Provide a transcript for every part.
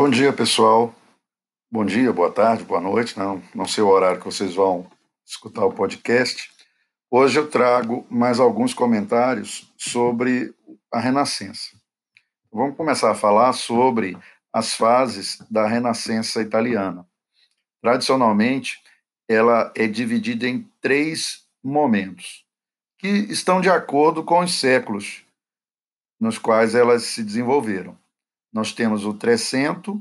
Bom dia, pessoal. Bom dia, boa tarde, boa noite. Não, não sei o horário que vocês vão escutar o podcast. Hoje eu trago mais alguns comentários sobre a Renascença. Vamos começar a falar sobre as fases da Renascença italiana. Tradicionalmente, ela é dividida em três momentos, que estão de acordo com os séculos nos quais elas se desenvolveram nós temos o 300,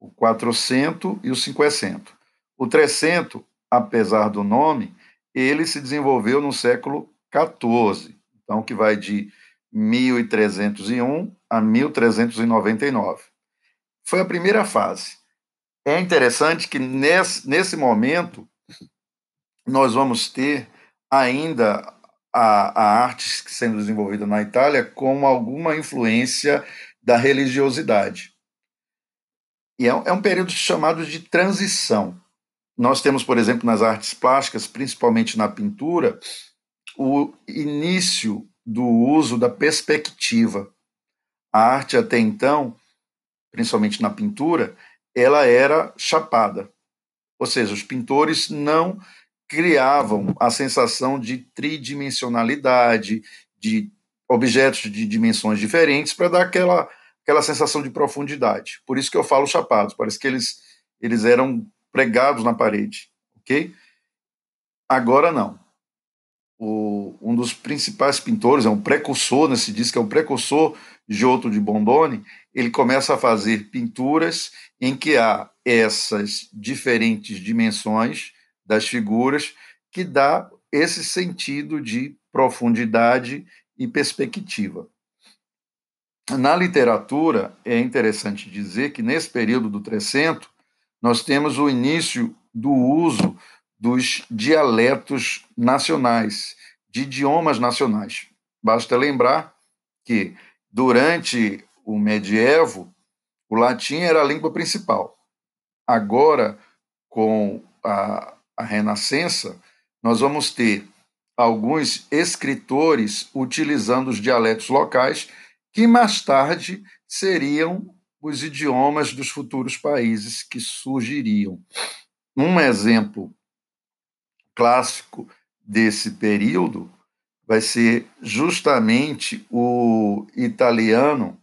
o 400 e o 500. O 300, apesar do nome, ele se desenvolveu no século XIV, então que vai de 1301 a 1399. Foi a primeira fase. É interessante que nesse, nesse momento nós vamos ter ainda a, a arte sendo desenvolvida na Itália com alguma influência da religiosidade. E é, é um período chamado de transição. Nós temos, por exemplo, nas artes plásticas, principalmente na pintura, o início do uso da perspectiva. A arte até então, principalmente na pintura, ela era chapada. Ou seja, os pintores não criavam a sensação de tridimensionalidade, de objetos de dimensões diferentes para dar aquela aquela sensação de profundidade. Por isso que eu falo chapados, parece que eles, eles eram pregados na parede, ok? Agora não. O, um dos principais pintores, é um precursor, né, se diz que é um precursor Giotto de Bondone, ele começa a fazer pinturas em que há essas diferentes dimensões das figuras que dá esse sentido de profundidade e perspectiva. Na literatura, é interessante dizer que nesse período do 300, nós temos o início do uso dos dialetos nacionais, de idiomas nacionais. Basta lembrar que, durante o medievo, o latim era a língua principal. Agora, com a, a Renascença, nós vamos ter alguns escritores utilizando os dialetos locais que mais tarde seriam os idiomas dos futuros países que surgiriam. Um exemplo clássico desse período vai ser justamente o italiano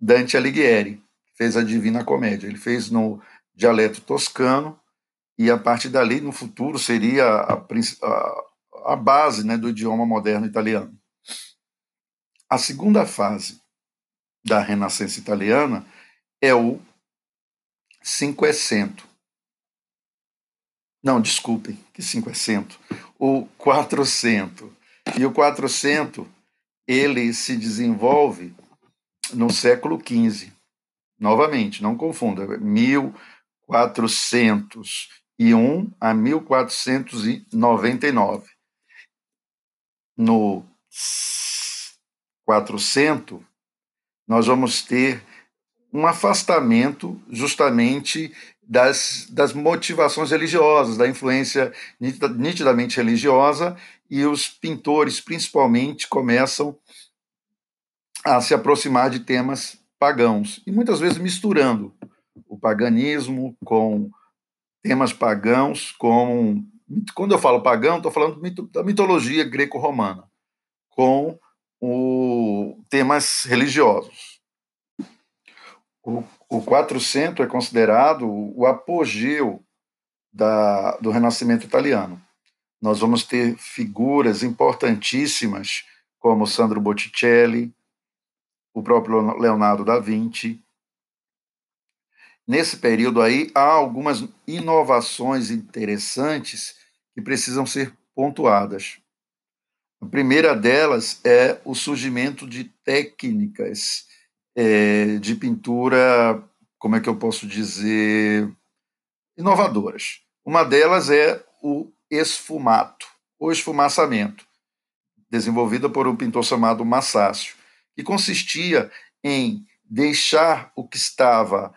Dante Alighieri, que fez a Divina Comédia. Ele fez no dialeto toscano e a partir dali, no futuro, seria a, a base né, do idioma moderno italiano. A segunda fase da Renascença italiana é o cinquecento. Não, desculpem, que cinquecento. O quatrocento. E o quatrocento, ele se desenvolve no século XV. Novamente, não confunda, 1401 a 1499. No 400, nós vamos ter um afastamento justamente das, das motivações religiosas, da influência nitidamente religiosa, e os pintores, principalmente, começam a se aproximar de temas pagãos, e muitas vezes misturando o paganismo com temas pagãos, com. Quando eu falo pagão, estou falando da mitologia greco-romana, com o, temas religiosos. O, o 400 é considerado o apogeu da, do Renascimento italiano. Nós vamos ter figuras importantíssimas como Sandro Botticelli, o próprio Leonardo da Vinci. Nesse período aí, há algumas inovações interessantes que precisam ser pontuadas. A primeira delas é o surgimento de técnicas é, de pintura, como é que eu posso dizer, inovadoras. Uma delas é o esfumato, ou esfumaçamento, desenvolvida por um pintor chamado Massácio, que consistia em deixar o que estava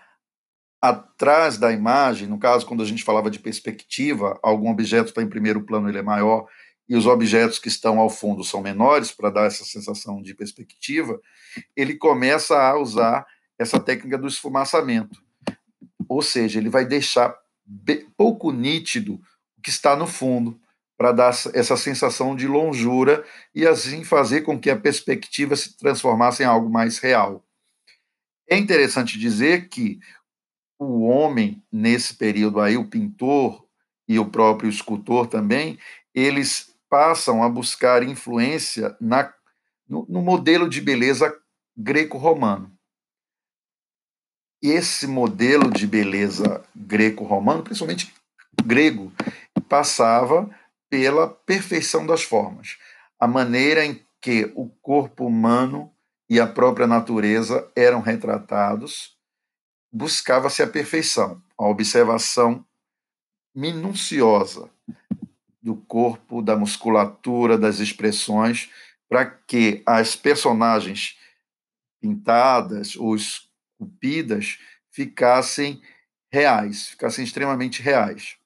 atrás da imagem, no caso, quando a gente falava de perspectiva, algum objeto está em primeiro plano, ele é maior, e os objetos que estão ao fundo são menores, para dar essa sensação de perspectiva, ele começa a usar essa técnica do esfumaçamento. ou seja, ele vai deixar pouco nítido o que está no fundo, para dar essa sensação de longura e assim fazer com que a perspectiva se transformasse em algo mais real. É interessante dizer que o homem, nesse período aí, o pintor e o próprio escultor também, eles passam a buscar influência na, no, no modelo de beleza greco-romano. Esse modelo de beleza greco-romano, principalmente grego, passava pela perfeição das formas, a maneira em que o corpo humano e a própria natureza eram retratados, buscava-se a perfeição, a observação minuciosa do corpo, da musculatura, das expressões, para que as personagens pintadas ou esculpidas ficassem reais, ficassem extremamente reais.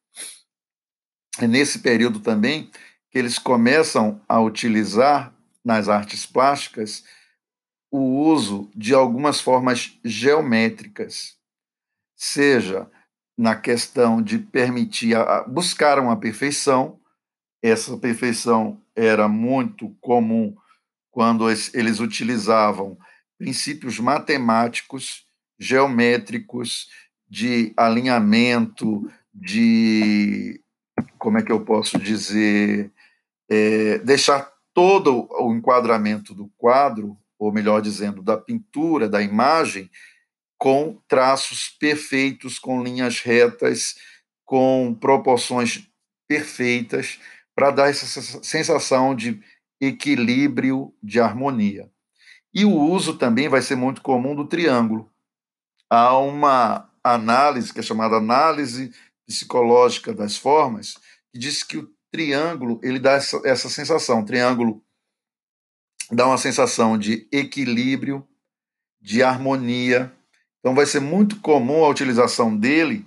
É nesse período também que eles começam a utilizar nas artes plásticas o uso de algumas formas geométricas, seja na questão de permitir buscar uma perfeição. Essa perfeição era muito comum quando eles utilizavam princípios matemáticos, geométricos, de alinhamento, de como é que eu posso dizer, é, deixar todo o enquadramento do quadro, ou melhor dizendo, da pintura, da imagem, com traços perfeitos, com linhas retas, com proporções perfeitas, para dar essa sensação de equilíbrio, de harmonia. E o uso também vai ser muito comum do triângulo. Há uma análise que é chamada análise psicológica das formas, que diz que o triângulo ele dá essa, essa sensação. Triângulo dá uma sensação de equilíbrio, de harmonia. Então vai ser muito comum a utilização dele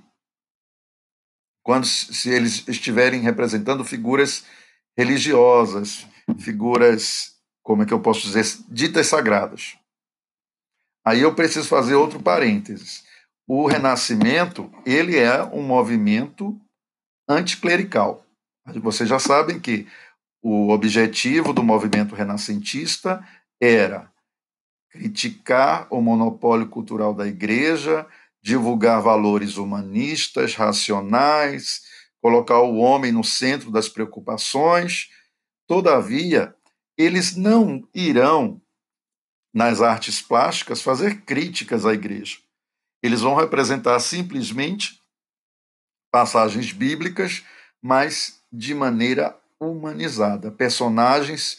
quando se eles estiverem representando figuras religiosas, figuras, como é que eu posso dizer, ditas sagradas. Aí eu preciso fazer outro parênteses o Renascimento ele é um movimento anticlerical. Vocês já sabem que o objetivo do movimento renascentista era criticar o monopólio cultural da igreja, divulgar valores humanistas, racionais, colocar o homem no centro das preocupações. Todavia, eles não irão, nas artes plásticas, fazer críticas à igreja. Eles vão representar simplesmente passagens bíblicas, mas de maneira humanizada, personagens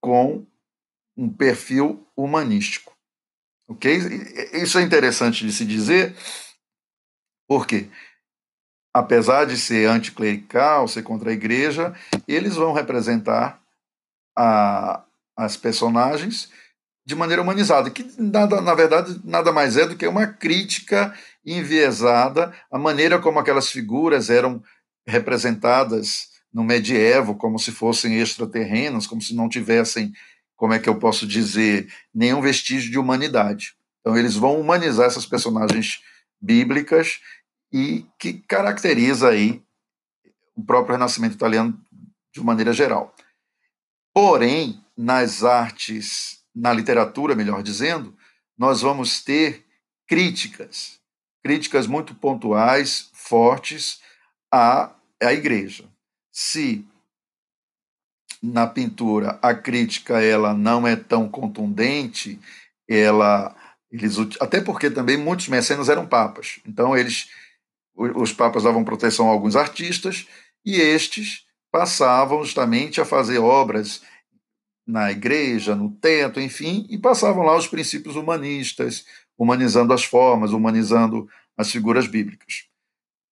com um perfil humanístico. Ok? Isso é interessante de se dizer, porque, apesar de ser anticlerical, ser contra a igreja, eles vão representar a, as personagens de maneira humanizada, que nada, na verdade nada mais é do que uma crítica enviesada à maneira como aquelas figuras eram representadas no medievo, como se fossem extraterrenas, como se não tivessem, como é que eu posso dizer, nenhum vestígio de humanidade. Então eles vão humanizar essas personagens bíblicas e que caracteriza aí o próprio Renascimento italiano de maneira geral. Porém, nas artes na literatura, melhor dizendo, nós vamos ter críticas, críticas muito pontuais, fortes à, à igreja. Se na pintura a crítica ela não é tão contundente, ela eles até porque também muitos mecenas eram papas. Então eles os papas davam proteção a alguns artistas e estes passavam justamente a fazer obras na igreja, no teto, enfim, e passavam lá os princípios humanistas, humanizando as formas, humanizando as figuras bíblicas.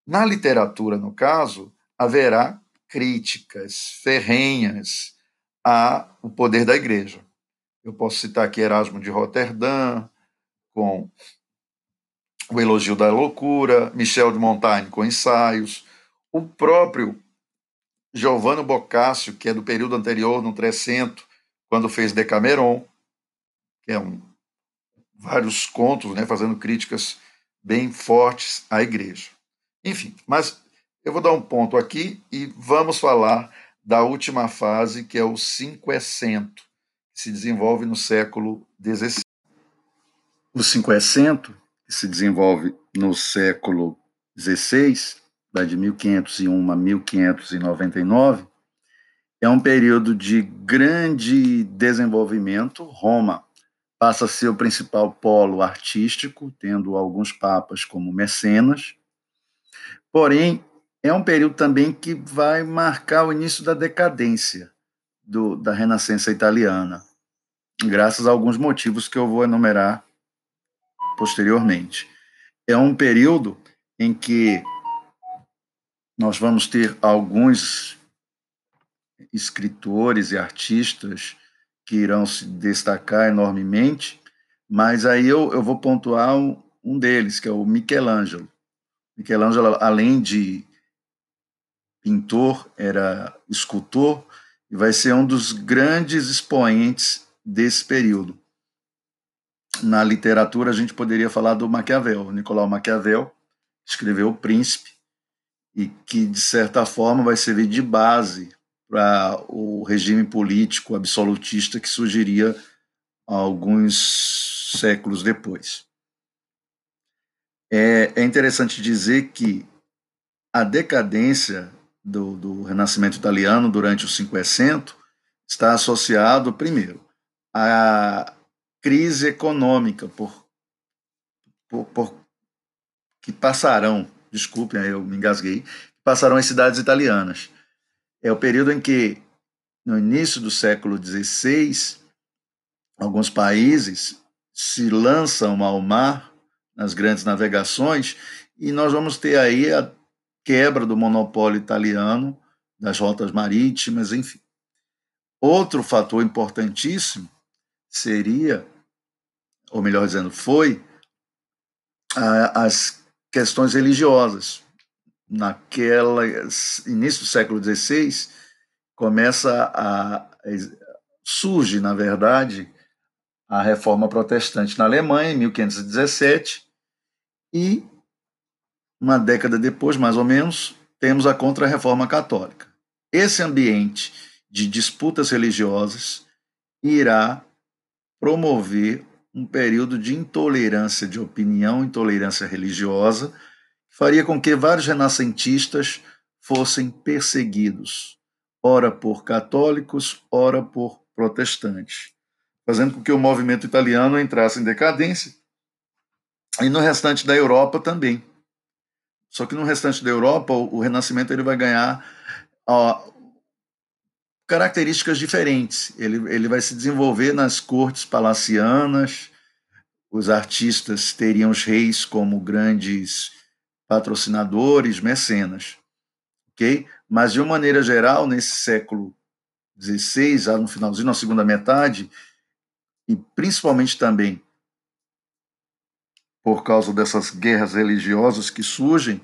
Na literatura, no caso, haverá críticas ferrenhas ao poder da igreja. Eu posso citar aqui Erasmo de Roterdã, com o Elogio da Loucura, Michel de Montaigne com Ensaios, o próprio Giovanni Boccaccio, que é do período anterior, no Trecento, quando fez Decameron, que é um, vários contos, né, fazendo críticas bem fortes à igreja. Enfim, mas eu vou dar um ponto aqui e vamos falar da última fase, que é o cinquecento, que se desenvolve no século XVI. O cinquecento, que se desenvolve no século XVI, de 1501 a 1599, é um período de grande desenvolvimento. Roma passa a ser o principal polo artístico, tendo alguns papas como mecenas. Porém, é um período também que vai marcar o início da decadência do, da Renascença italiana, graças a alguns motivos que eu vou enumerar posteriormente. É um período em que nós vamos ter alguns escritores e artistas que irão se destacar enormemente, mas aí eu, eu vou pontuar um, um deles, que é o Michelangelo. Michelangelo, além de pintor, era escultor e vai ser um dos grandes expoentes desse período. Na literatura, a gente poderia falar do Maquiavel. Nicolau Maquiavel escreveu O Príncipe e que, de certa forma, vai servir de base para o regime político absolutista que surgiria alguns séculos depois. É, é interessante dizer que a decadência do, do, Renascimento italiano durante o Cinquecento está associado, primeiro, à crise econômica por, por, por que passarão, desculpem, eu me engasguei, passarão as cidades italianas. É o período em que, no início do século XVI, alguns países se lançam ao mar nas grandes navegações e nós vamos ter aí a quebra do monopólio italiano das rotas marítimas, enfim. Outro fator importantíssimo seria, ou melhor dizendo, foi a, as questões religiosas naquela início do século XVI começa a surge na verdade a reforma protestante na Alemanha em 1517 e uma década depois mais ou menos temos a contra-reforma católica esse ambiente de disputas religiosas irá promover um período de intolerância de opinião, intolerância religiosa, faria com que vários renascentistas fossem perseguidos, ora por católicos, ora por protestantes, fazendo com que o movimento italiano entrasse em decadência e no restante da Europa também. Só que no restante da Europa, o, Renascimento ele vai ganhar ó, características diferentes. Ele, ele vai se desenvolver nas cortes palacianas, os artistas teriam os reis como grandes patrocinadores, mecenas, ok? Mas de uma maneira geral, nesse século XVI, no finalzinho, na segunda metade, e principalmente também por causa dessas guerras religiosas que surgem,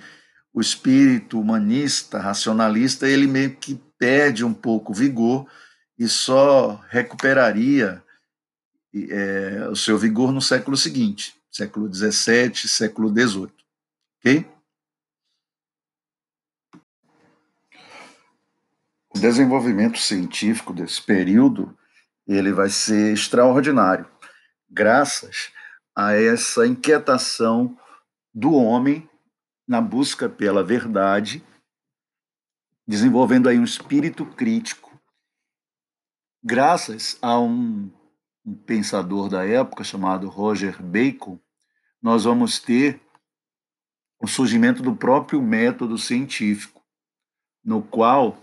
o espírito humanista, racionalista, ele meio que perde um pouco vigor e só recuperaria é, o seu vigor no século seguinte, século XVII, século XVIII. Ok? O desenvolvimento científico desse período ele vai ser extraordinário, graças a essa inquietação do homem na busca pela verdade, desenvolvendo aí um espírito crítico, graças a um, um pensador da época chamado Roger Bacon, nós vamos ter o surgimento do próprio método científico, no qual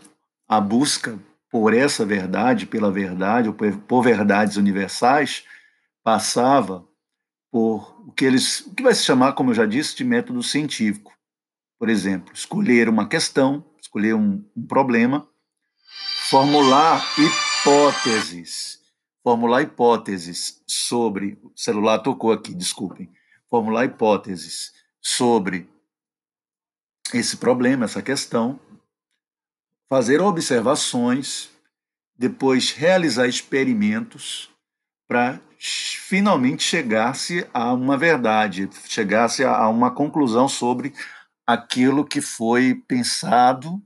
a busca por essa verdade, pela verdade, ou por verdades universais, passava por o que eles, o que vai se chamar, como eu já disse, de método científico. Por exemplo, escolher uma questão, escolher um, um problema, formular hipóteses, formular hipóteses sobre, o celular tocou aqui, desculpem, formular hipóteses sobre esse problema, essa questão, fazer observações, depois realizar experimentos para finalmente chegar-se a uma verdade, chegar-se a uma conclusão sobre aquilo que foi pensado,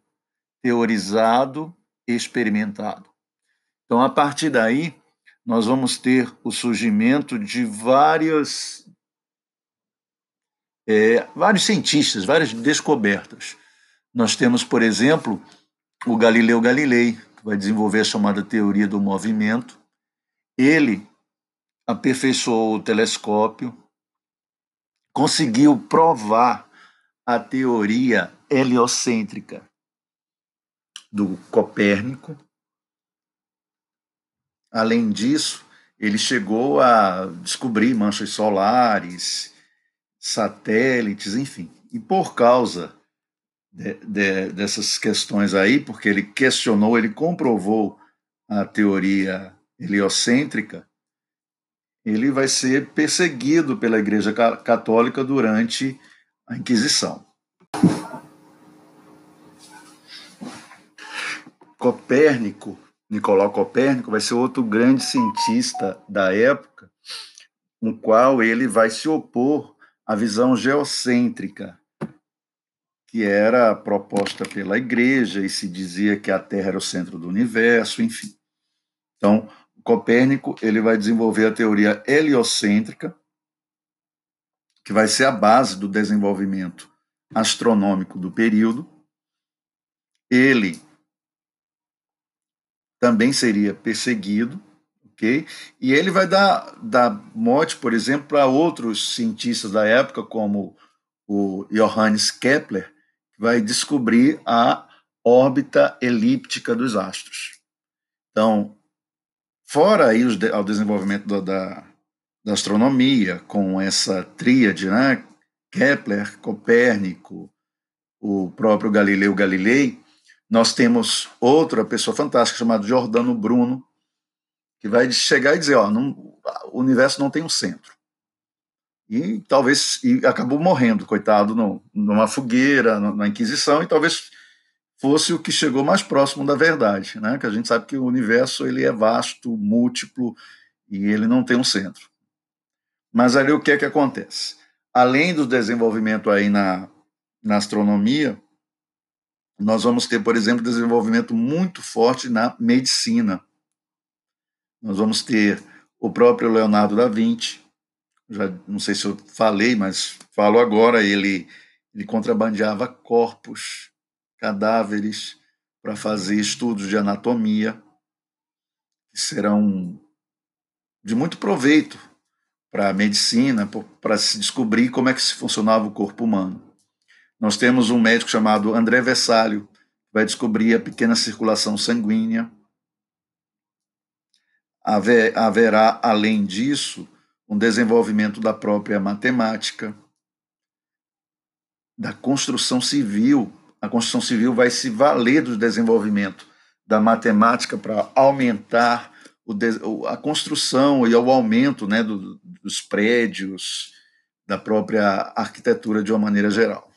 teorizado, experimentado. Então, a partir daí, nós vamos ter o surgimento de várias, é, vários cientistas, várias descobertas. Nós temos, por exemplo, o Galileu Galilei, que vai desenvolver a chamada teoria do movimento. Ele aperfeiçoou o telescópio, conseguiu provar a teoria heliocêntrica do Copérnico. Além disso, ele chegou a descobrir manchas solares, satélites, enfim. E por causa de, de, dessas questões aí, porque ele questionou, ele comprovou a teoria heliocêntrica, ele vai ser perseguido pela Igreja Católica durante a Inquisição. Copérnico, Nicolau Copérnico, vai ser outro grande cientista da época, no qual ele vai se opor à visão geocêntrica, que era proposta pela Igreja e se dizia que a Terra era o centro do universo, enfim. Então, Copérnico ele vai desenvolver a teoria heliocêntrica, que vai ser a base do desenvolvimento astronômico do período. Ele também seria perseguido, ok? E ele vai dar, dar mote, por exemplo, para outros cientistas da época, como o Johannes Kepler, que vai descobrir a órbita elíptica dos astros. Então, Fora aí os, ao desenvolvimento do, da, da astronomia, com essa tríade, né? Kepler, Copérnico, o próprio Galileu Galilei, nós temos outra pessoa fantástica chamada Giordano Bruno, que vai chegar e dizer, ó, não, o universo não tem um centro. E talvez e acabou morrendo, coitado, no, numa fogueira, na Inquisição, e talvez fosse o que chegou mais próximo da verdade, né? Que a gente sabe que o universo ele é vasto, múltiplo e ele não tem um centro. Mas ali o que é que acontece? Além do desenvolvimento aí na, na astronomia, nós vamos ter, por exemplo, desenvolvimento muito forte na medicina. Nós vamos ter o próprio Leonardo da Vinci, já não sei se eu falei, mas falo agora, ele, ele contrabandeava corpos cadáveres para fazer estudos de anatomia, que serão de muito proveito para a medicina, para se descobrir como é que se funcionava o corpo humano. Nós temos um médico chamado André Vessalio, que vai descobrir a pequena circulação sanguínea. Haverá, além disso, um desenvolvimento da própria matemática, da construção civil a construção civil vai se valer do desenvolvimento da matemática para aumentar o, a construção e o aumento né, do, dos prédios, da própria arquitetura de uma maneira geral.